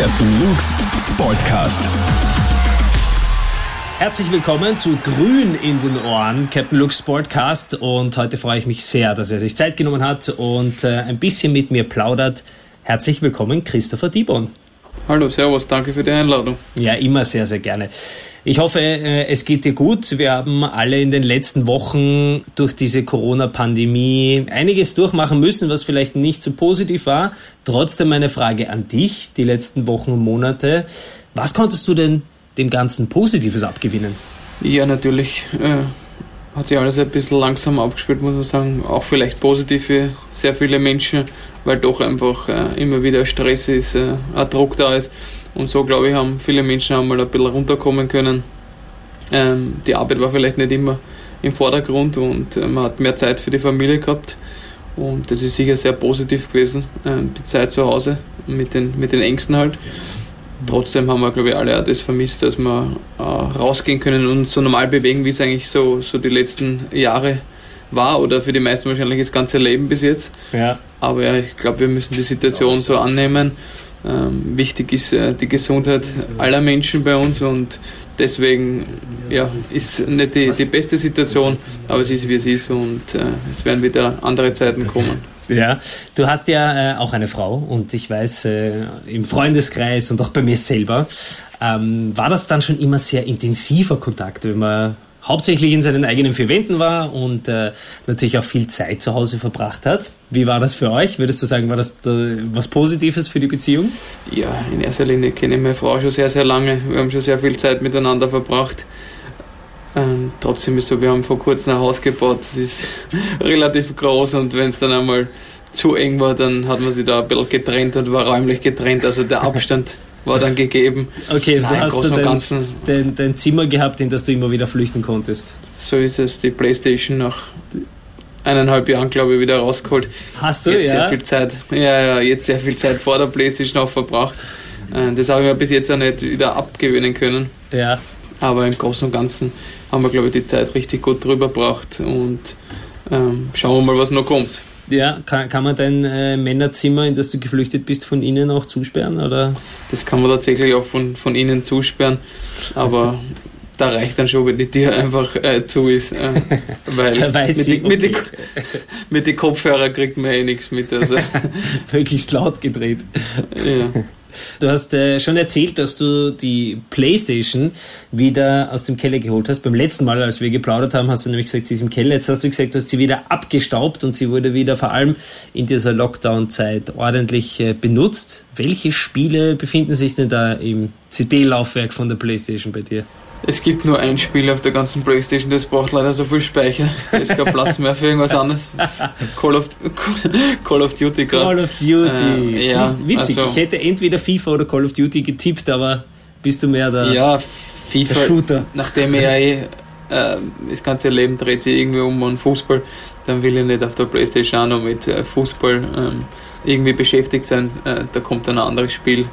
Captain Luke's Sportcast. Herzlich willkommen zu Grün in den Ohren, Captain Luke's Sportcast. Und heute freue ich mich sehr, dass er sich Zeit genommen hat und äh, ein bisschen mit mir plaudert. Herzlich willkommen, Christopher Dibon. Hallo, Servus, danke für die Einladung. Ja, immer sehr, sehr gerne. Ich hoffe, äh, es geht dir gut. Wir haben alle in den letzten Wochen durch diese Corona-Pandemie einiges durchmachen müssen, was vielleicht nicht so positiv war. Trotzdem meine Frage an dich, die letzten Wochen und Monate. Was konntest du denn dem Ganzen Positives abgewinnen? Ja, natürlich äh, hat sich alles ein bisschen langsam aufgespielt, muss man sagen. Auch vielleicht positiv für sehr viele Menschen, weil doch einfach äh, immer wieder Stress ist, äh, ein Druck da ist. Und so, glaube ich, haben viele Menschen einmal ein bisschen runterkommen können. Ähm, die Arbeit war vielleicht nicht immer im Vordergrund und äh, man hat mehr Zeit für die Familie gehabt. Und das ist sicher sehr positiv gewesen, äh, die Zeit zu Hause mit den, mit den Ängsten halt. Trotzdem haben wir, glaube ich, alle auch das vermisst, dass wir äh, rausgehen können und so normal bewegen, wie es eigentlich so, so die letzten Jahre war oder für die meisten wahrscheinlich das ganze Leben bis jetzt. Ja. Aber ja, ich glaube, wir müssen die Situation so annehmen ähm, wichtig ist äh, die Gesundheit aller Menschen bei uns und deswegen ja, ist nicht die, die beste Situation, aber es ist wie es ist und äh, es werden wieder andere Zeiten kommen. Ja, du hast ja äh, auch eine Frau und ich weiß, äh, im Freundeskreis und auch bei mir selber, ähm, war das dann schon immer sehr intensiver Kontakt, wenn man hauptsächlich in seinen eigenen vier Wänden war und äh, natürlich auch viel Zeit zu Hause verbracht hat. Wie war das für euch? Würdest du sagen, war das äh, was Positives für die Beziehung? Ja, in erster Linie kenne ich meine Frau schon sehr, sehr lange. Wir haben schon sehr viel Zeit miteinander verbracht. Ähm, trotzdem ist so, wir haben vor kurzem ein Haus gebaut. Das ist relativ groß und wenn es dann einmal zu eng war, dann hat man sich da ein bisschen getrennt und war räumlich getrennt. Also der Abstand war dann gegeben. Okay, also Nein, hast du dein, dein, dein, Zimmer gehabt, in das du immer wieder flüchten konntest. So ist es, die Playstation nach eineinhalb Jahren, glaube ich, wieder rausgeholt. Hast du, jetzt ja? Sehr viel Zeit, ja, ja, jetzt sehr viel Zeit vor der Playstation auch verbracht. Äh, das habe ich mir bis jetzt auch nicht wieder abgewöhnen können. Ja. Aber im Großen und Ganzen haben wir, glaube ich, die Zeit richtig gut drüber gebracht und ähm, schauen wir mal, was noch kommt. Ja, kann, kann man dein äh, Männerzimmer, in das du geflüchtet bist, von innen auch zusperren? Oder? Das kann man tatsächlich auch von, von innen zusperren, aber da reicht dann schon, wenn die Tür einfach äh, zu ist. Äh, weil mit, sie, die, mit, die, mit den Kopfhörern kriegt man eh nichts mit. Also. Möglichst laut gedreht. Ja. Du hast äh, schon erzählt, dass du die Playstation wieder aus dem Keller geholt hast. Beim letzten Mal, als wir geplaudert haben, hast du nämlich gesagt, sie ist im Keller. Jetzt hast du gesagt, du hast sie wieder abgestaubt und sie wurde wieder vor allem in dieser Lockdown-Zeit ordentlich äh, benutzt. Welche Spiele befinden sich denn da im CD-Laufwerk von der Playstation bei dir? Es gibt nur ein Spiel auf der ganzen Playstation, das braucht leider so viel Speicher. Es ist kein Platz mehr für irgendwas anderes. Call of, Call of Duty gerade. Call of Duty. Äh, ja, witzig, also, ich hätte entweder FIFA oder Call of Duty getippt, aber bist du mehr der, ja, FIFA, der Shooter? Nachdem er eh äh, das ganze Leben dreht sich irgendwie um einen Fußball, dann will ich nicht auf der Playstation auch noch mit äh, Fußball ähm, irgendwie beschäftigt sein. Äh, da kommt dann ein anderes Spiel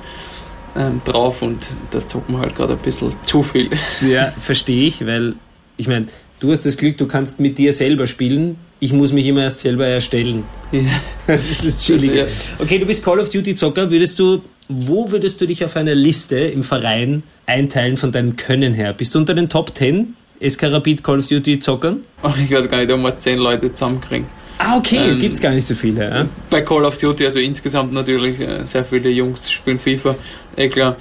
ähm, drauf und da zocken wir halt gerade ein bisschen zu viel. Ja, verstehe ich, weil ich meine, du hast das Glück, du kannst mit dir selber spielen. Ich muss mich immer erst selber erstellen. Ja. Das ist das Chillige. Ja. Okay, du bist Call of Duty Zocker. Würdest du, wo würdest du dich auf einer Liste im Verein einteilen von deinem Können her? Bist du unter den Top 10 SK Rapid Call of Duty Zockern? Ach, ich weiß gar nicht, ob wir 10 Leute zusammenkriegen. Ah, okay, ähm, gibt es gar nicht so viele. Ja? Bei Call of Duty, also insgesamt natürlich, äh, sehr viele Jungs spielen FIFA. Eh klar,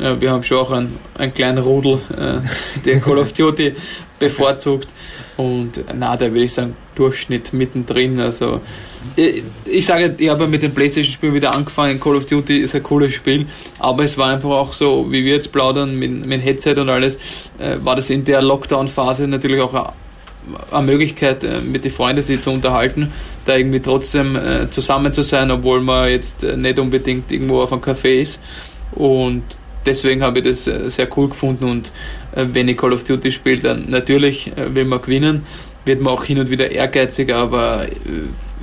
äh, wir haben schon auch einen, einen kleinen Rudel, äh, der Call of Duty bevorzugt. Und na, da würde ich sagen, Durchschnitt mittendrin. Also ich, ich sage, ich habe mit dem Playstation-Spiel wieder angefangen. Call of Duty ist ein cooles Spiel, aber es war einfach auch so, wie wir jetzt plaudern mit, mit Headset und alles, äh, war das in der Lockdown-Phase natürlich auch eine Möglichkeit, äh, mit den Freunden sich zu unterhalten, da irgendwie trotzdem äh, zusammen zu sein, obwohl man jetzt äh, nicht unbedingt irgendwo auf einem Café ist. Und deswegen habe ich das sehr cool gefunden. Und wenn ich Call of Duty spiele, dann natürlich will man gewinnen, wird man auch hin und wieder ehrgeiziger, aber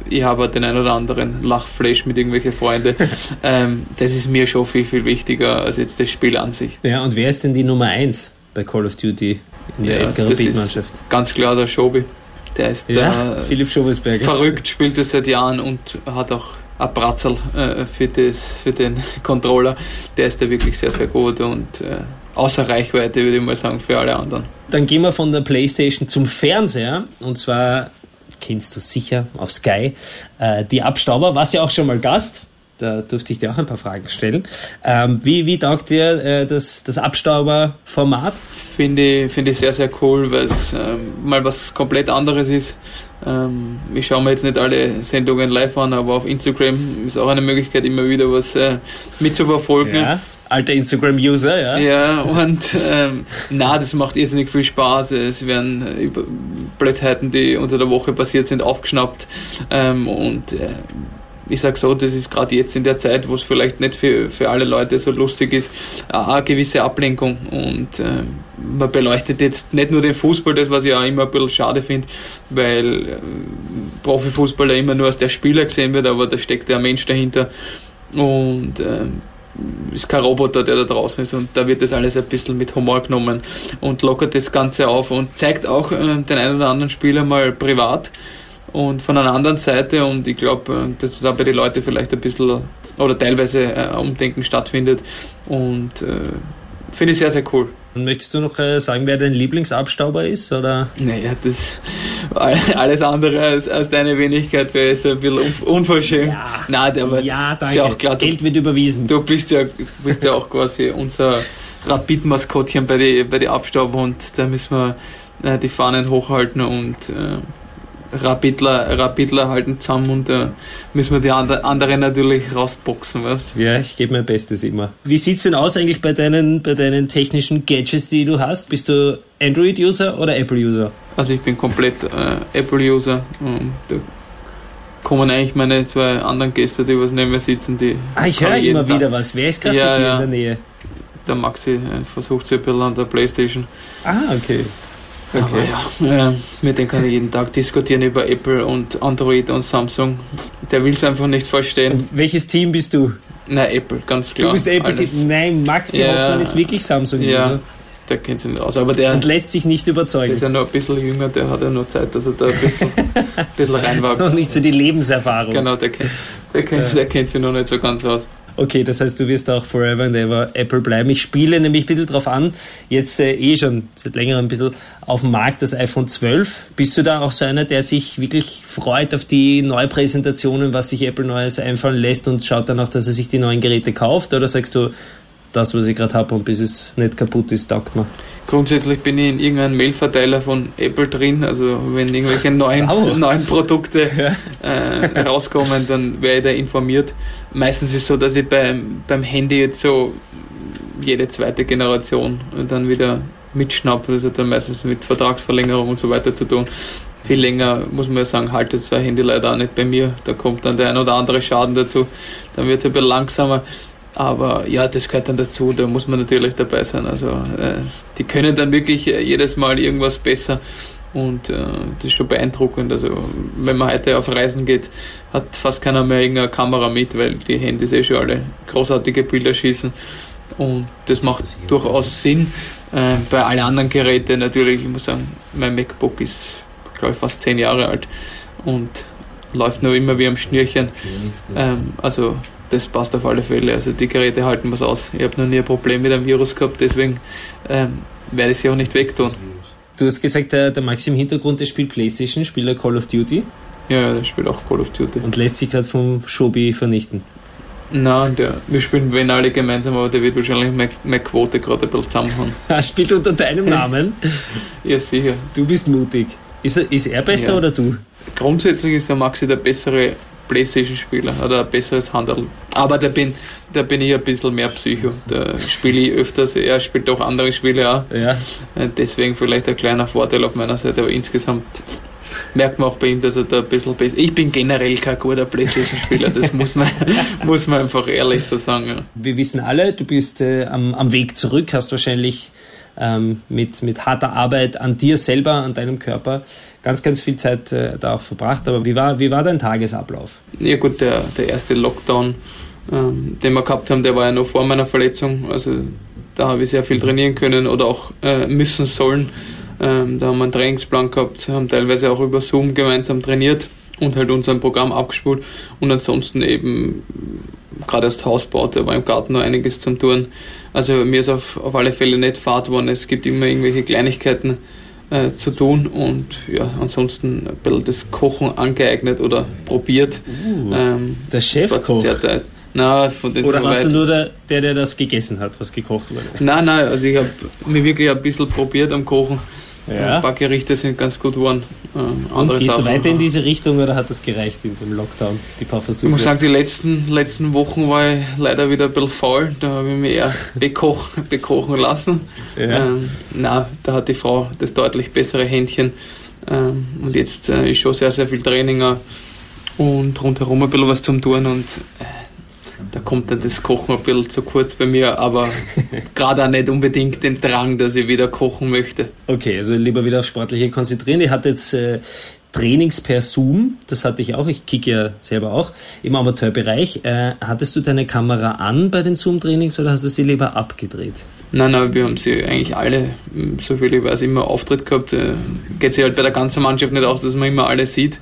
ich habe den einen oder anderen Lachflash mit irgendwelchen Freunden. ähm, das ist mir schon viel, viel wichtiger als jetzt das Spiel an sich. Ja, und wer ist denn die Nummer 1 bei Call of Duty? in der ja, SK Rapid-Mannschaft. Ganz klar der Schobi. Der ist ja, Philipp Schobesberger. verrückt, spielt es seit Jahren und hat auch ein Bratzel äh, für, das, für den Controller. Der ist da wirklich sehr, sehr gut und äh, außer Reichweite, würde ich mal sagen, für alle anderen. Dann gehen wir von der Playstation zum Fernseher und zwar kennst du sicher auf Sky äh, die Abstauber, warst ja auch schon mal Gast. Da durfte ich dir auch ein paar Fragen stellen. Ähm, wie, wie taugt dir äh, das, das Abstauber-Format? Finde ich, find ich sehr, sehr cool, weil es ähm, mal was komplett anderes ist. Ähm, ich schaue mir jetzt nicht alle Sendungen live an, aber auf Instagram ist auch eine Möglichkeit, immer wieder was äh, mitzuverfolgen. Ja alter Instagram-User, ja. Ja, und ähm, na, das macht irrsinnig viel Spaß. Es werden über Blödheiten, die unter der Woche passiert sind, aufgeschnappt. Ähm, und äh, ich sage so, das ist gerade jetzt in der Zeit, wo es vielleicht nicht für, für alle Leute so lustig ist, eine gewisse Ablenkung. Und äh, man beleuchtet jetzt nicht nur den Fußball, das was ich auch immer ein bisschen schade finde, weil äh, Profifußballer immer nur als der Spieler gesehen wird, aber da steckt der Mensch dahinter. Und äh, ist kein Roboter, der da draußen ist und da wird das alles ein bisschen mit Humor genommen und lockert das Ganze auf und zeigt auch äh, den einen oder anderen Spieler mal privat und von einer anderen Seite und ich glaube, äh, dass da bei den Leuten vielleicht ein bisschen oder teilweise äh, Umdenken stattfindet und äh, finde ich sehr, sehr cool. Und möchtest du noch äh, sagen, wer dein Lieblingsabstauber ist? Oder? Naja, das alles andere als, als deine Wenigkeit wäre ein bisschen unverschämt. Ja, Nein, aber ja danke. Ja auch klar, du, Geld wird überwiesen. Du bist ja, du bist ja auch quasi unser Rapid-Maskottchen bei den bei die Abstauber und da müssen wir die Fahnen hochhalten und äh, Rapidler, Rapidler halten zusammen und da äh, müssen wir die anderen natürlich rausboxen. Weißt? Ja, ich gebe mein Bestes immer. Wie sieht es denn aus eigentlich bei deinen, bei deinen technischen Gadgets, die du hast? Bist du Android-User oder Apple-User? Also ich bin komplett äh, Apple-User. Da kommen eigentlich meine zwei anderen Gäste, die was neben mir sitzen. Die ah, ich höre immer Tag. wieder was. Wer ist gerade ja, ja. in der Nähe? Der Maxi äh, versucht sich ein bisschen an der Playstation. Ah, okay. Okay. Aber ja, äh, mit dem kann ich jeden Tag diskutieren über Apple und Android und Samsung. Der will es einfach nicht verstehen. Welches Team bist du? Na, Apple, ganz klar. Du bist Apple. Alles. Nein, Maxi ja, Hoffmann ist wirklich Samsung. Ja, also. der kennt sich nicht aus. Aber der, und lässt sich nicht überzeugen. Der ist ja noch ein bisschen jünger, der hat ja noch Zeit, dass er da ein bisschen, ein bisschen reinwächst. Und nicht so die Lebenserfahrung. Genau, der kennt, der kennt, ja. der kennt sich noch nicht so ganz aus. Okay, das heißt, du wirst auch forever and ever Apple bleiben. Ich spiele nämlich ein bisschen drauf an, jetzt äh, eh schon seit längerem ein bisschen auf dem Markt das iPhone 12. Bist du da auch so einer, der sich wirklich freut auf die Neupräsentationen, was sich Apple Neues einfallen lässt und schaut dann auch, dass er sich die neuen Geräte kauft? Oder sagst du, das, was ich gerade habe und bis es nicht kaputt ist, taugt mir. Grundsätzlich bin ich in irgendeinem Mailverteiler von Apple drin, also wenn irgendwelche neuen, neuen Produkte äh, rauskommen, dann werde ich da informiert. Meistens ist es so, dass ich beim, beim Handy jetzt so jede zweite Generation dann wieder mitschnappe, das hat dann meistens mit Vertragsverlängerung und so weiter zu tun. Viel länger, muss man ja sagen, haltet zwei Handy leider auch nicht bei mir. Da kommt dann der ein oder andere Schaden dazu. Dann wird es ein bisschen langsamer. Aber ja, das gehört dann dazu, da muss man natürlich dabei sein. Also äh, die können dann wirklich äh, jedes Mal irgendwas besser und äh, das ist schon beeindruckend. Also wenn man heute auf Reisen geht, hat fast keiner mehr irgendeine Kamera mit, weil die Handys eh schon alle großartige Bilder schießen und das macht durchaus Sinn. Äh, bei allen anderen Geräten natürlich, ich muss sagen, mein MacBook ist glaube ich fast zehn Jahre alt und läuft nur immer wie am Schnürchen. Ähm, also das passt auf alle Fälle. Also die Geräte halten was aus. Ich habe noch nie ein Problem mit einem Virus gehabt, deswegen ähm, werde ich sie auch nicht wegtun. Du hast gesagt, der, der Max im Hintergrund, der spielt Playstation, spielt er Call of Duty? Ja, der spielt auch Call of Duty. Und lässt sich gerade vom Shobi vernichten? Nein, der, wir spielen wenn alle gemeinsam, aber der wird wahrscheinlich meine, meine Quote gerade ein bisschen zusammenhauen. er spielt unter deinem Namen? ja, sicher. Du bist mutig. Ist er, ist er besser ja. oder du? Grundsätzlich ist der Maxi der bessere Playstation-Spieler oder ein besseres Handel. Aber da bin, da bin ich ein bisschen mehr Psycho. Da spiele ich öfters, er spielt auch andere Spiele auch. Ja. Äh, deswegen vielleicht ein kleiner Vorteil auf meiner Seite, aber insgesamt merkt man auch bei ihm, dass er da ein bisschen besser Ich bin generell kein guter Playstation-Spieler, das muss man, muss man einfach ehrlich so sagen. Ja. Wir wissen alle, du bist äh, am, am Weg zurück, hast wahrscheinlich ähm, mit, mit harter Arbeit an dir selber, an deinem Körper ganz, ganz viel Zeit äh, da auch verbracht. Aber wie war, wie war dein Tagesablauf? Ja gut, der, der erste Lockdown, ähm, den wir gehabt haben, der war ja noch vor meiner Verletzung. Also da habe ich sehr viel trainieren können oder auch äh, müssen sollen. Ähm, da haben wir einen Trainingsplan gehabt, haben teilweise auch über Zoom gemeinsam trainiert und halt unser Programm abgespult und ansonsten eben gerade erst Haus baut, da war im Garten noch einiges zum Tun. Also mir ist auf, auf alle Fälle nicht fad worden, es gibt immer irgendwelche Kleinigkeiten äh, zu tun und ja, ansonsten ein bisschen das Kochen angeeignet oder probiert. Uh, ähm, der Chefkoch? Na, Oder warst du nur der, der, der das gegessen hat, was gekocht wurde? Nein, nein, also ich habe mir wirklich ein bisschen probiert am Kochen. Ja. Ein paar Gerichte sind ganz gut geworden. Äh, Und gehst Sachen, du weiter in diese Richtung oder hat das gereicht in dem Lockdown, die paar Versuche? Ich muss sagen, die letzten, letzten Wochen war ich leider wieder ein bisschen faul. Da habe ich mich eher bekoch, bekochen lassen. Ja. Ähm, na, da hat die Frau das deutlich bessere Händchen. Ähm, und jetzt äh, ist schon sehr, sehr viel Training und rundherum ein bisschen was zum Tun und äh, da kommt dann das Kochen ein bisschen zu kurz bei mir, aber gerade auch nicht unbedingt den Drang, dass ich wieder kochen möchte. Okay, also lieber wieder auf Sportliche konzentrieren. Ich hatte jetzt äh, Trainings per Zoom, das hatte ich auch, ich kicke ja selber auch im Amateurbereich. Äh, hattest du deine Kamera an bei den Zoom-Trainings oder hast du sie lieber abgedreht? Nein, nein, wir haben sie eigentlich alle, so viel ich weiß, immer Auftritt gehabt. Äh, geht sich halt bei der ganzen Mannschaft nicht aus, dass man immer alle sieht.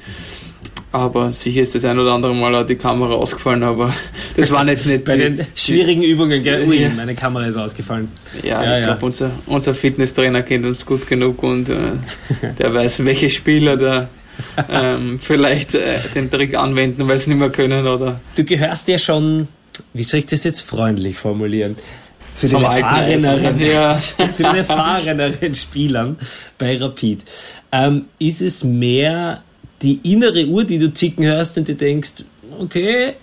Aber sicher ist das ein oder andere Mal auch die Kamera ausgefallen, aber das war jetzt nicht. Bei die, den schwierigen Übungen, gell? Ui, ja. meine Kamera ist ausgefallen. Ja, ja ich glaube, unser, unser Fitnesstrainer kennt uns gut genug und äh, der weiß, welche Spieler da ähm, vielleicht äh, den Trick anwenden, weil sie nicht mehr können, oder? Du gehörst ja schon, wie soll ich das jetzt freundlich formulieren? Zu den, erfahreneren, ja. zu den erfahreneren Spielern bei Rapid. Ähm, ist es mehr die innere Uhr, die du ticken hörst und du denkst, okay,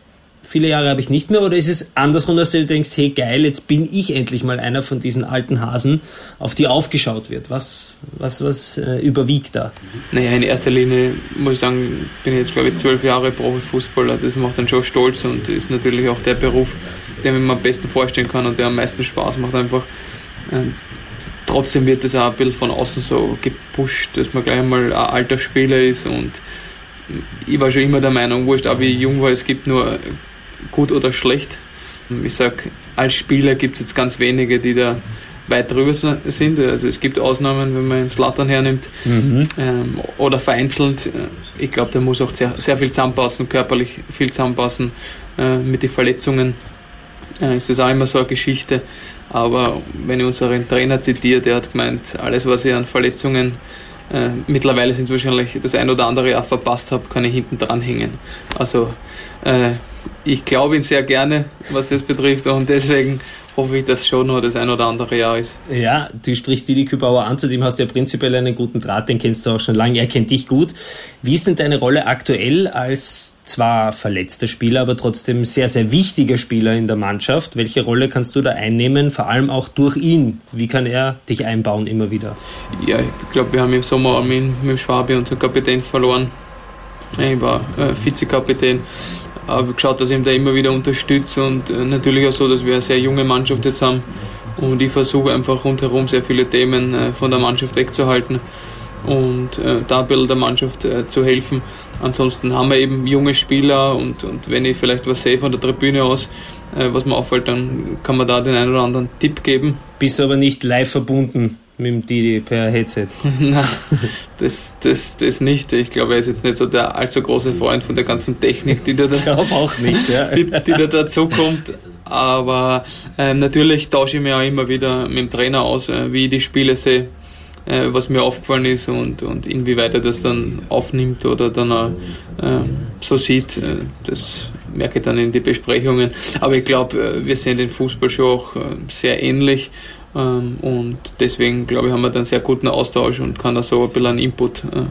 viele Jahre habe ich nicht mehr, oder ist es andersrum, dass du denkst, hey geil, jetzt bin ich endlich mal einer von diesen alten Hasen, auf die aufgeschaut wird? Was, was, was äh, überwiegt da? Naja, in erster Linie muss ich sagen, bin ich jetzt glaube ich zwölf Jahre Profifußballer, das macht dann schon stolz und ist natürlich auch der Beruf, den man am besten vorstellen kann und der am meisten Spaß macht einfach. Ähm, trotzdem wird das auch ein bisschen von außen so gepusht, dass man gleich mal ein alter Spieler ist und ich war schon immer der Meinung, wurscht, auch wie ich jung war, es gibt nur gut oder schlecht. Ich sag, als Spieler gibt es jetzt ganz wenige, die da weit drüber sind. Also es gibt Ausnahmen, wenn man einen Slattern hernimmt mhm. ähm, oder vereinzelt. Ich glaube, da muss auch sehr, sehr viel zusammenpassen, körperlich viel zusammenpassen äh, mit den Verletzungen. Äh, ist das auch immer so eine Geschichte. Aber wenn ich unseren Trainer zitiere, der hat gemeint, alles, was ich an Verletzungen äh, mittlerweile sind wahrscheinlich das ein oder andere Jahr verpasst habe, kann ich hinten dran hängen. Also äh, ich glaube ihn sehr gerne, was das betrifft und deswegen hoffe ich, dass schon noch das ein oder andere Jahr ist. Ja, du sprichst Didi Kübauer an, zu dem hast du ja prinzipiell einen guten Draht, den kennst du auch schon lange, er kennt dich gut. Wie ist denn deine Rolle aktuell als zwar verletzter Spieler, aber trotzdem sehr, sehr wichtiger Spieler in der Mannschaft? Welche Rolle kannst du da einnehmen, vor allem auch durch ihn? Wie kann er dich einbauen immer wieder? Ja, ich glaube, wir haben im Sommer mit, mit Schwabi unseren Kapitän verloren. Ich war äh, Vizekapitän habe geschaut, dass ich ihn da immer wieder unterstütze und äh, natürlich auch so, dass wir eine sehr junge Mannschaft jetzt haben und ich versuche einfach rundherum sehr viele Themen äh, von der Mannschaft wegzuhalten und äh, da ein bisschen der Mannschaft äh, zu helfen. Ansonsten haben wir eben junge Spieler und, und wenn ich vielleicht was sehe von der Tribüne aus, äh, was mir auffällt, dann kann man da den einen oder anderen Tipp geben. Bist du aber nicht live verbunden mit dem Didi per Headset? Nein, das, das, das nicht. Ich glaube, er ist jetzt nicht so der allzu große Freund von der ganzen Technik, die da, da, auch nicht, ja. die, die da dazu kommt. Aber ähm, natürlich tausche ich mich auch immer wieder mit dem Trainer aus, äh, wie ich die Spiele sehe, äh, was mir aufgefallen ist und, und inwieweit er das dann aufnimmt oder dann auch äh, so sieht. Äh, das merke ich dann in die Besprechungen. Aber ich glaube, äh, wir sehen den Fußball schon auch äh, sehr ähnlich. Ähm, und deswegen, glaube ich, haben wir dann sehr guten Austausch und kann da so ein bisschen einen Input äh,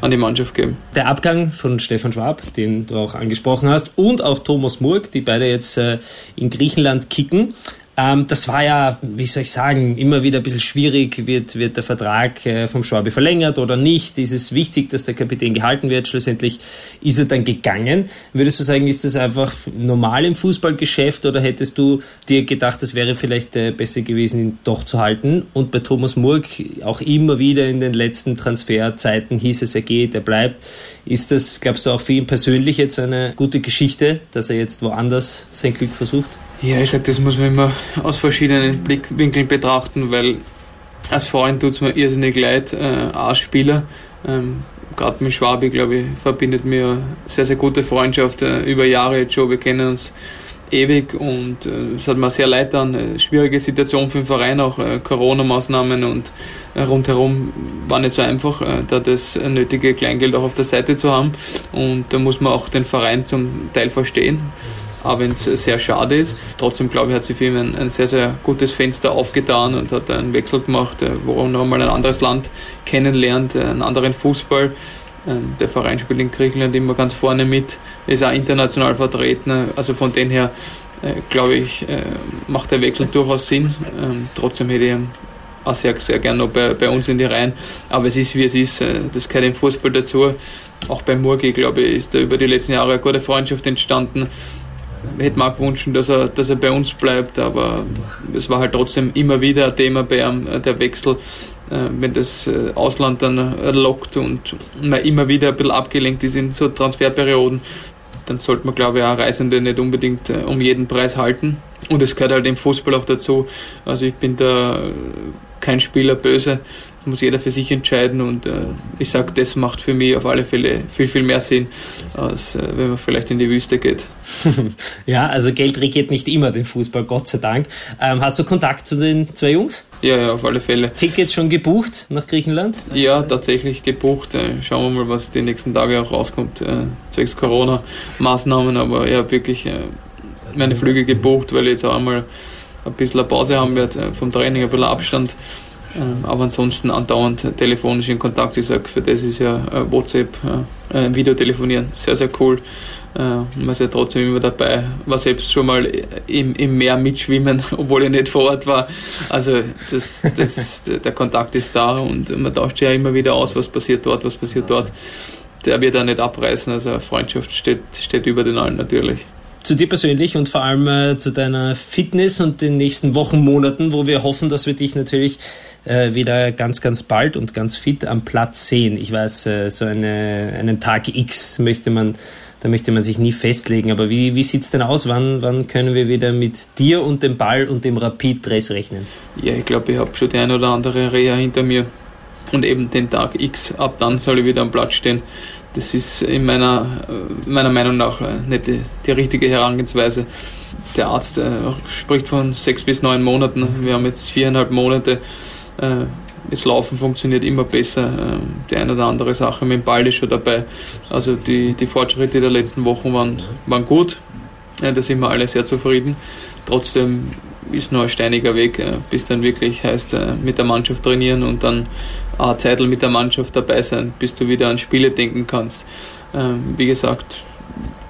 an die Mannschaft geben. Der Abgang von Stefan Schwab, den du auch angesprochen hast, und auch Thomas Murg, die beide jetzt äh, in Griechenland kicken, ähm, das war ja, wie soll ich sagen, immer wieder ein bisschen schwierig. Wird, wird der Vertrag äh, vom Schwabe verlängert oder nicht? Ist es wichtig, dass der Kapitän gehalten wird? Schlussendlich ist er dann gegangen. Würdest du sagen, ist das einfach normal im Fußballgeschäft oder hättest du dir gedacht, das wäre vielleicht äh, besser gewesen, ihn doch zu halten? Und bei Thomas Murg auch immer wieder in den letzten Transferzeiten hieß es, er geht, er bleibt. Ist das, glaubst du, auch für ihn persönlich jetzt eine gute Geschichte, dass er jetzt woanders sein Glück versucht? Ja, ich sag, das muss man immer aus verschiedenen Blickwinkeln betrachten, weil als Freund tut es mir irrsinnig leid, äh, als Spieler. Ähm, gerade mit Schwabi, glaube ich, verbindet mir sehr, sehr gute Freundschaft äh, über Jahre jetzt schon. Wir kennen uns ewig und äh, es hat mir sehr leid an. Äh, schwierige Situation für den Verein, auch äh, Corona-Maßnahmen und äh, rundherum war nicht so einfach, äh, da das nötige Kleingeld auch auf der Seite zu haben. Und da muss man auch den Verein zum Teil verstehen auch wenn es sehr schade ist. Trotzdem glaube ich, hat sich für ihn ein, ein, sehr, sehr gutes Fenster aufgetan und hat einen Wechsel gemacht, äh, wo er nochmal ein anderes Land kennenlernt, äh, einen anderen Fußball. Ähm, der Verein spielt in Griechenland immer ganz vorne mit, ist auch international vertreten. Also von dem her, äh, glaube ich, macht der Wechsel durchaus Sinn. Ähm, trotzdem hätte ich auch sehr, sehr gerne noch bei, bei uns in die Reihen. Aber es ist, wie es ist. Das gehört im Fußball dazu. Auch bei Murgi, glaube ich, ist da über die letzten Jahre eine gute Freundschaft entstanden hätte man auch gewünscht, dass er, dass er bei uns bleibt, aber es war halt trotzdem immer wieder ein Thema bei ihm, äh, der Wechsel, äh, wenn das äh, Ausland dann lockt und man immer wieder ein bisschen abgelenkt ist in so Transferperioden, dann sollte man, glaube ich, auch Reisende nicht unbedingt um jeden Preis halten. Und es gehört halt im Fußball auch dazu. Also ich bin da kein Spieler böse muss jeder für sich entscheiden und äh, ich sage, das macht für mich auf alle Fälle viel, viel mehr Sinn, als äh, wenn man vielleicht in die Wüste geht. ja, also Geld regiert nicht immer den Fußball, Gott sei Dank. Ähm, hast du Kontakt zu den zwei Jungs? Ja, ja, auf alle Fälle. Tickets schon gebucht nach Griechenland? Ja, tatsächlich gebucht. Äh, schauen wir mal, was die nächsten Tage auch rauskommt, äh, zwecks Corona-Maßnahmen, aber ich habe wirklich äh, meine Flüge gebucht, weil ich jetzt auch einmal ein bisschen eine Pause haben werde vom Training, ein bisschen Abstand ähm, aber ansonsten andauernd telefonisch in Kontakt. Ich sage, für das ist ja äh, WhatsApp, äh, Videotelefonieren sehr, sehr cool. Äh, man ist ja trotzdem immer dabei. War selbst schon mal im, im Meer mitschwimmen, obwohl ich nicht vor Ort war. Also das, das, der Kontakt ist da und man tauscht ja immer wieder aus, was passiert dort, was passiert dort. Der wird da nicht abreißen. Also Freundschaft steht, steht über den allen natürlich zu dir persönlich und vor allem äh, zu deiner Fitness und den nächsten Wochen, Monaten, wo wir hoffen, dass wir dich natürlich äh, wieder ganz, ganz bald und ganz fit am Platz sehen. Ich weiß, äh, so eine, einen Tag X möchte man, da möchte man sich nie festlegen. Aber wie, wie sieht es denn aus? Wann, wann können wir wieder mit dir und dem Ball und dem Rapid-Dress rechnen? Ja, ich glaube, ich habe schon die ein oder andere Reha hinter mir. Und eben den Tag X, ab dann soll ich wieder am Platz stehen. Das ist in meiner, äh, meiner Meinung nach äh, nicht die, die richtige Herangehensweise. Der Arzt äh, spricht von sechs bis neun Monaten. Wir haben jetzt viereinhalb Monate äh, das Laufen funktioniert immer besser. Ähm, die eine oder andere Sache mit dem Ball ist schon dabei. Also die, die Fortschritte der letzten Wochen waren, waren gut. da sind wir alle sehr zufrieden. Trotzdem ist noch ein steiniger Weg, äh, bis dann wirklich heißt, mit der Mannschaft trainieren und dann eine Zeit mit der Mannschaft dabei sein, bis du wieder an Spiele denken kannst. Ähm, wie gesagt,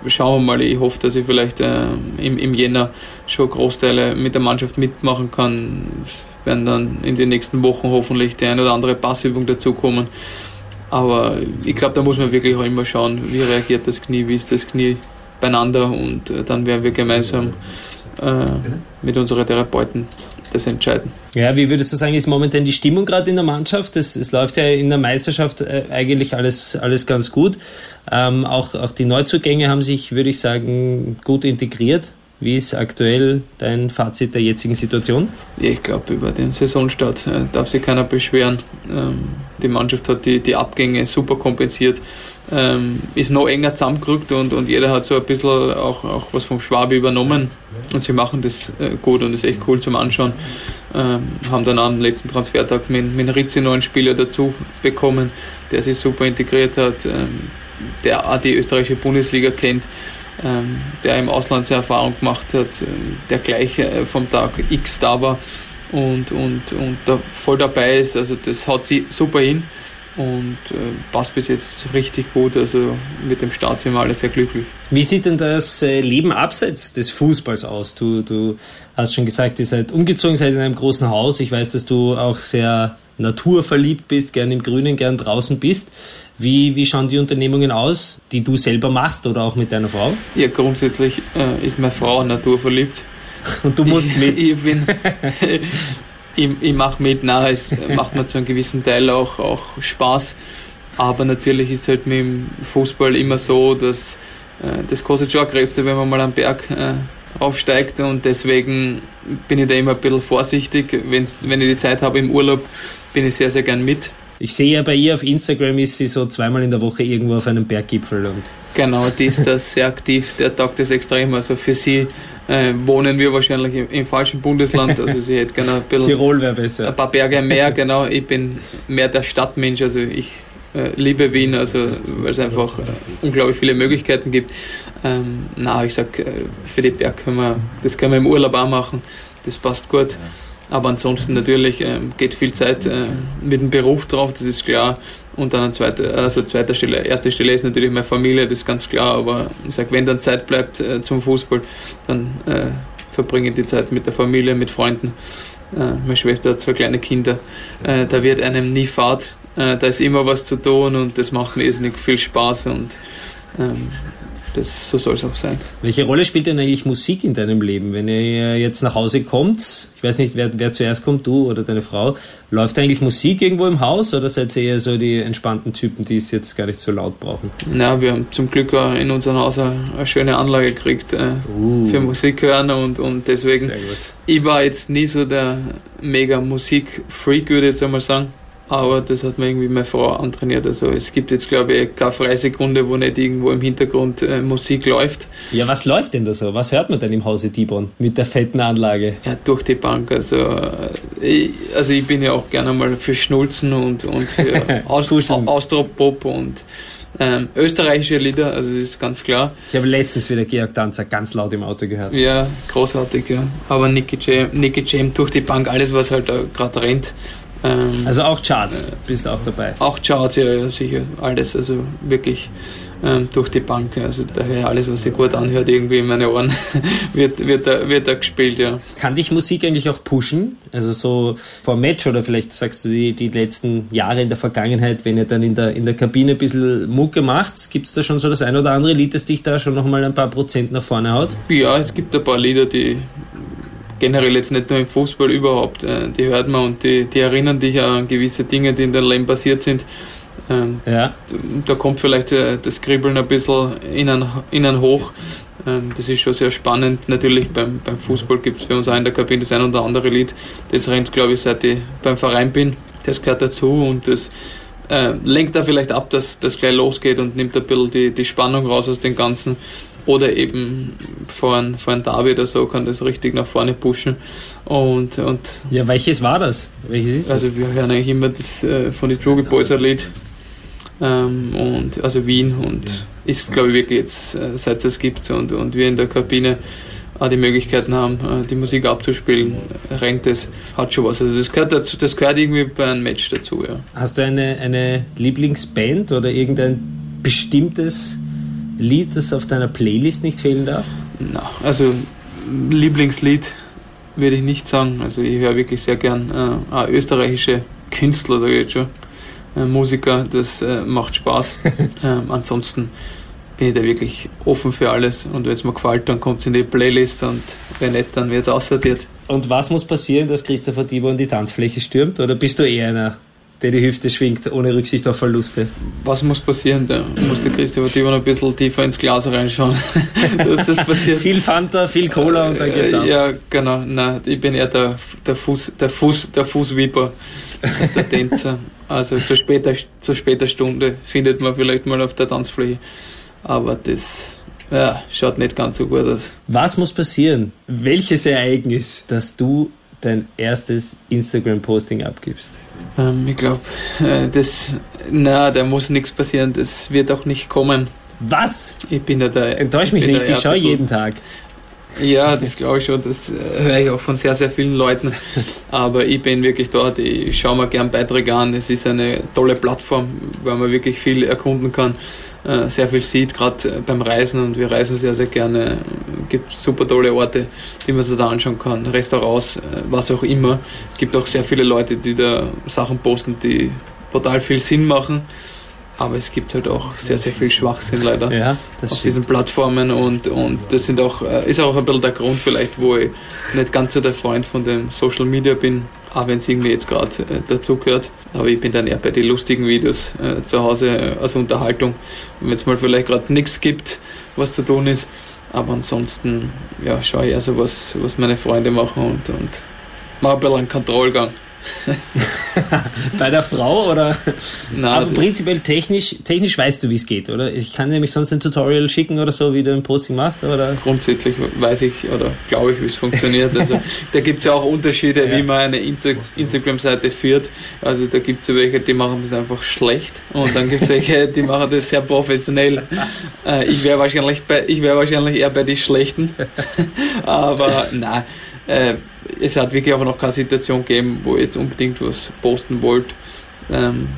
schauen wir mal. Ich hoffe, dass ich vielleicht im, im Jänner schon Großteile mit der Mannschaft mitmachen kann werden dann in den nächsten Wochen hoffentlich die eine oder andere Passübung dazukommen. Aber ich glaube, da muss man wirklich auch immer schauen, wie reagiert das Knie, wie ist das Knie beieinander und äh, dann werden wir gemeinsam äh, mit unseren Therapeuten das entscheiden. Ja, wie würdest du sagen, ist momentan die Stimmung gerade in der Mannschaft? Es, es läuft ja in der Meisterschaft äh, eigentlich alles, alles ganz gut. Ähm, auch, auch die Neuzugänge haben sich, würde ich sagen, gut integriert. Wie ist aktuell dein Fazit der jetzigen Situation? Ja, ich glaube, über den Saisonstart äh, darf sich keiner beschweren. Ähm, die Mannschaft hat die, die Abgänge super kompensiert, ähm, ist noch enger zusammengerückt und, und jeder hat so ein bisschen auch, auch was vom Schwabe übernommen. Und sie machen das äh, gut und ist echt cool zum Anschauen. Ähm, haben dann am letzten Transfertag mit, mit Rizzi einen Spieler dazu bekommen, der sich super integriert hat, ähm, der auch die österreichische Bundesliga kennt ähm, der im Ausland seine Erfahrung gemacht hat, äh, der gleich äh, vom Tag X da war und, und, und da voll dabei ist. Also das haut sie super hin und äh, passt bis jetzt richtig gut. Also mit dem Start sind wir alle sehr glücklich. Wie sieht denn das äh, Leben abseits des Fußballs aus? Du, du hast schon gesagt, ihr seid umgezogen, seid in einem großen Haus. Ich weiß, dass du auch sehr naturverliebt bist, gern im Grünen, gern draußen bist. Wie, wie schauen die Unternehmungen aus, die du selber machst oder auch mit deiner Frau? Ja, grundsätzlich äh, ist meine Frau naturverliebt. Und du musst ich, mit? Ich, bin, ich, ich mache mit, na, es macht mir zu einem gewissen Teil auch, auch Spaß. Aber natürlich ist es halt mit dem Fußball immer so, dass äh, das kostet schon Kräfte, wenn man mal am Berg äh, aufsteigt und deswegen bin ich da immer ein bisschen vorsichtig. Wenn's, wenn ich die Zeit habe im Urlaub, bin ich sehr, sehr gern mit Ich sehe ja bei ihr auf Instagram ist sie so zweimal in der Woche irgendwo auf einem Berggipfel. Und genau, die ist da sehr aktiv, der taugt das extrem. Also für sie äh, wohnen wir wahrscheinlich im, im, falschen Bundesland. Also sie hätte gerne ein bisschen Tirol wäre besser. Ein paar Berge mehr, genau. Ich bin mehr der Stadtmensch, also ich äh, liebe Wien, also weil es einfach äh, unglaublich viele Möglichkeiten gibt. Ähm, na, ich sag, äh, für die Berg können wir, das können wir im Urlaub auch machen. Das passt gut. Ja. Aber ansonsten natürlich ähm, geht viel Zeit äh, mit dem Beruf drauf, das ist klar. Und dann an zweiter, also zweiter Stelle, erste Stelle ist natürlich meine Familie, das ist ganz klar. Aber ich sag, wenn dann Zeit bleibt äh, zum Fußball, dann äh, verbringe ich die Zeit mit der Familie, mit Freunden. Äh, meine Schwester hat zwei kleine Kinder. Äh, da wird einem nie fad. Äh, da ist immer was zu tun und das macht mir irrsinnig viel Spaß und ähm, das, so soll es auch sein. Welche Rolle spielt denn eigentlich Musik in deinem Leben? Wenn ihr jetzt nach Hause kommt, ich weiß nicht, wer, wer zuerst kommt, du oder deine Frau, läuft eigentlich Musik irgendwo im Haus oder seid ihr eher so die entspannten Typen, die es jetzt gar nicht so laut brauchen? Na, wir haben zum Glück in unserem Haus eine, schöne Anlage gekriegt äh, uh. für Musik hören und, und deswegen, ich war jetzt nie so der mega Musik-Freak, würde ich jetzt einmal sagen aber das hat mir irgendwie meine Frau antrainiert. Also es gibt jetzt, glaube ich, keine freie Sekunde, wo nicht irgendwo im Hintergrund äh, Musik läuft. Ja, was läuft denn da so? Was hört man denn im Hause Dibon mit der fetten Anlage? Ja, durch die Bank. Also, äh, ich, also ich bin ja auch gerne mal für Schnulzen und, und für Aus Austropop und ähm, österreichische Lieder, also das ist ganz klar. Ich habe letztens wieder Georg Danzer ganz laut im Auto gehört. Ja, großartig, ja. Aber Nicky Jam, Nicky Jam durch die Bank, alles was halt gerade rennt, ähm, also auch Charts bist du auch dabei? Auch Charts, ja, ja sicher. Alles, also wirklich ähm, durch die Bank. Also daher alles, was sich gut anhört, irgendwie in meine Ohren, wird, wird, da, wird da gespielt, ja. Kann dich Musik eigentlich auch pushen? Also so vor Match oder vielleicht sagst du die, die letzten Jahre in der Vergangenheit, wenn ihr dann in der, in der Kabine ein bisschen Mucke macht, gibt es da schon so das ein oder andere Lied, das dich da schon nochmal ein paar Prozent nach vorne haut? Ja, es gibt ein paar Lieder, die generell jetzt nicht nur im Fußball überhaupt, äh, die hört man und die, die erinnern dich an gewisse Dinge, die in deinem Leben passiert sind. Ähm, ja. Da kommt vielleicht äh, das Kribbeln ein bisschen innen, innen hoch. Ähm, das ist schon sehr spannend. Natürlich beim, beim Fußball gibt es bei uns auch in der Kabine das ein oder andere Lied. Das rennt, glaube ich, seit ich beim Verein bin. Das gehört dazu und das äh, lenkt da vielleicht ab, dass das gleich losgeht und nimmt ein bisschen die, die Spannung raus aus dem Ganzen. Oder eben vor ein Derby oder so kann das richtig nach vorne pushen. Und, und ja, welches war das? Welches ist das? Also wir hören eigentlich immer das äh, von den Droge Boys Lied. Ähm, und also Wien und ist glaube ich wirklich jetzt, äh, seit es gibt und, und wir in der Kabine auch die Möglichkeiten haben, äh, die Musik abzuspielen, rennt es, hat schon was. Also das gehört dazu, das gehört irgendwie bei einem Match dazu, ja. Hast du eine, eine Lieblingsband oder irgendein bestimmtes Lied, das auf deiner Playlist nicht fehlen darf? Na, also Lieblingslied würde ich nicht sagen. Also ich höre wirklich sehr gern äh, österreichische Künstler, sage ich jetzt schon. Äh, Musiker, das äh, macht Spaß. ähm, ansonsten bin ich da wirklich offen für alles und wenn es mir gefällt, dann kommt es in die Playlist und wenn nicht, dann wird es aussortiert. Und was muss passieren, dass Christopher Tibor in die Tanzfläche stürmt? Oder bist du eher einer, der die Hüfte schwingt, ohne Rücksicht auf Verluste. Was muss passieren? Da muss der Christopher Timon ein bisschen tiefer ins Glas reinschauen, dass das passiert. viel Fanta, viel Cola und dann geht's ab. Ja, genau. Nein, ich bin eher der, der Fuß, der Fuß, der Fußwieper, der Tänzer. Also zu später, zu später Stunde findet man vielleicht mal auf der Tanzfläche. Aber das ja, schaut nicht ganz so gut aus. Was muss passieren? Welches Ereignis, dass du dein erstes Instagram-Posting abgibst? Ähm, ich glaube, äh, das, na, da muss nichts passieren, das wird auch nicht kommen. Was? Ich bin der. Enttäusch mich nicht, ich schaue jeden Tag. Ja, das glaube ich schon, das äh, höre ich auch von sehr, sehr vielen Leuten. Aber ich bin wirklich dort, ich schaue mir gern Beiträge an. Es ist eine tolle Plattform, weil man wirklich viel erkunden kann. Äh, sehr viel sieht, gerade äh, beim Reisen und wir reisen sehr, sehr gerne. Es gibt super tolle Orte, die man sich da anschauen kann, Restaurants, äh, was auch immer. Es gibt auch sehr viele Leute, die da Sachen posten, die total viel Sinn machen. Aber es gibt halt auch sehr, sehr viel Schwachsinn leider ja, auf stimmt. diesen Plattformen und, und das sind auch, ist auch ein bisschen der Grund vielleicht, wo ich nicht ganz so der Freund von dem Social Media bin, auch wenn es irgendwie jetzt gerade äh, dazu gehört. Aber ich bin dann eher bei den lustigen Videos äh, zu Hause äh, als Unterhaltung. Wenn es mal vielleicht gerade nichts gibt, was zu tun ist. Aber ansonsten ja, schaue ich eher so, was, was meine Freunde machen und, und mache ein bisschen einen Kontrollgang. Bei der Frau oder? Nein, Aber prinzipiell technisch, technisch weißt du, wie es geht, oder? Ich kann nämlich sonst ein Tutorial schicken oder so, wie du ein Posting machst, oder? grundsätzlich weiß ich oder glaube ich, wie es funktioniert. Also da gibt es ja auch Unterschiede, Ja. wie man eine Insta Instagram-Seite führt. Also da gibt es welche, die machen das einfach schlecht und dann gibt es welche, die machen das sehr professionell. Äh, ich wäre wahrscheinlich bei, ich wäre wahrscheinlich eher bei den schlechten. Aber nein, äh, es hat wirklich auch noch keine Situation gegeben, wo ich jetzt unbedingt was posten wollte. Ähm,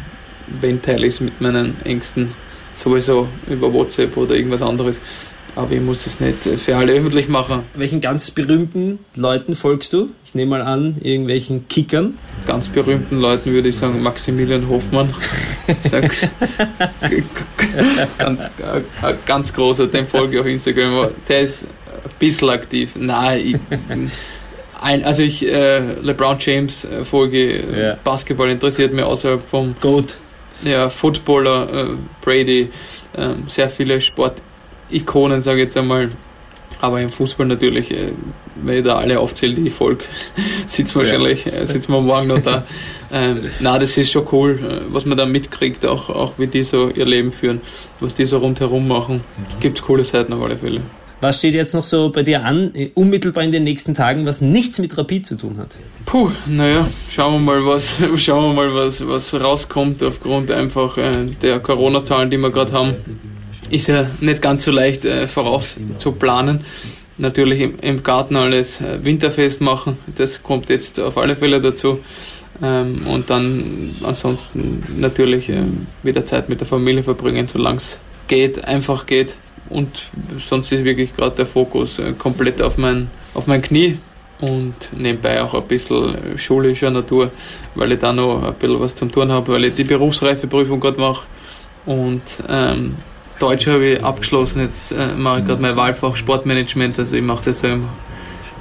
wenn teile ich es mit meinen Ängsten sowieso über WhatsApp oder irgendwas anderes. Aber ich muss es nicht für alle öffentlich machen. Welchen ganz berühmten Leuten folgst du? Ich nehme mal an, irgendwelchen Kickern. Ganz berühmten Leuten würde ich sagen Maximilian Hoffmann. Sag, ganz, äh, ganz großer, den folge ich auf Instagram. Der ist ein bisschen aktiv. Nein, ich, ein, also ich, äh, LeBron James äh, folge, äh, Ja. Basketball interessiert mich außerhalb vom Goat. ja, Footballer, äh, Brady, ähm, sehr viele Sportikonen, sage ich jetzt einmal. Aber im Fußball natürlich, äh, wenn ich da alle aufzähle, die ich folge, wir wahrscheinlich, äh, sitzen wir morgen noch da. Ähm, na, das ist schon cool, äh, was man da mitkriegt, auch, auch wie die so ihr Leben führen, was die so rundherum machen. Gibt's coole Seiten auf alle Fälle. Was steht jetzt noch so bei dir an, äh, unmittelbar in den nächsten Tagen, was nichts mit Rapid zu tun hat? Puh, naja, schauen wir mal, was, schauen wir mal, was, was rauskommt aufgrund einfach äh, der Corona-Zahlen, die wir gerade haben. Ist ja nicht ganz so leicht äh, voraus zu planen. Natürlich im, im Garten alles äh, winterfest machen, das kommt jetzt auf alle Fälle dazu. Ähm, und dann ansonsten natürlich äh, wieder Zeit mit der Familie verbringen, solange es geht, einfach geht. Und sonst ist wirklich gerade der Fokus äh, komplett auf mein, auf mein Knie und nebenbei auch ein bisschen schulischer Natur, weil ich da noch ein bisschen was zum tun habe, weil ich die Berufsreifeprüfung gerade mache und ähm, Deutsch habe ich abgeschlossen, jetzt äh, mache ich gerade mein Wahlfach Sportmanagement, also ich mache das so im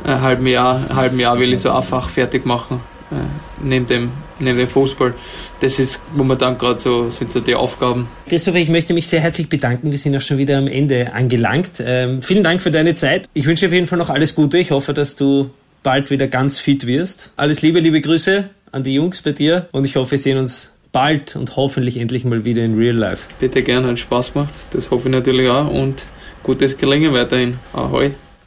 äh, halben Jahr, halben Jahr will ich so ein Fach fertig machen, äh, neben, dem, neben dem Fußball. Das ist momentan gerade so, sind so die Aufgaben. Christopher, ich möchte mich sehr herzlich bedanken. Wir sind auch schon wieder am Ende angelangt. Ähm, vielen Dank für deine Zeit. Ich wünsche auf jeden Fall noch alles Gute. Ich hoffe, dass du bald wieder ganz fit wirst. Alles Liebe, liebe Grüße an die Jungs bei dir und ich hoffe, wir sehen uns bald und hoffentlich endlich mal wieder in Real Life. Bitte gerne, hat Spaß gemacht, das hoffe ich natürlich auch und gutes Gelingen weiterhin. Ahoi.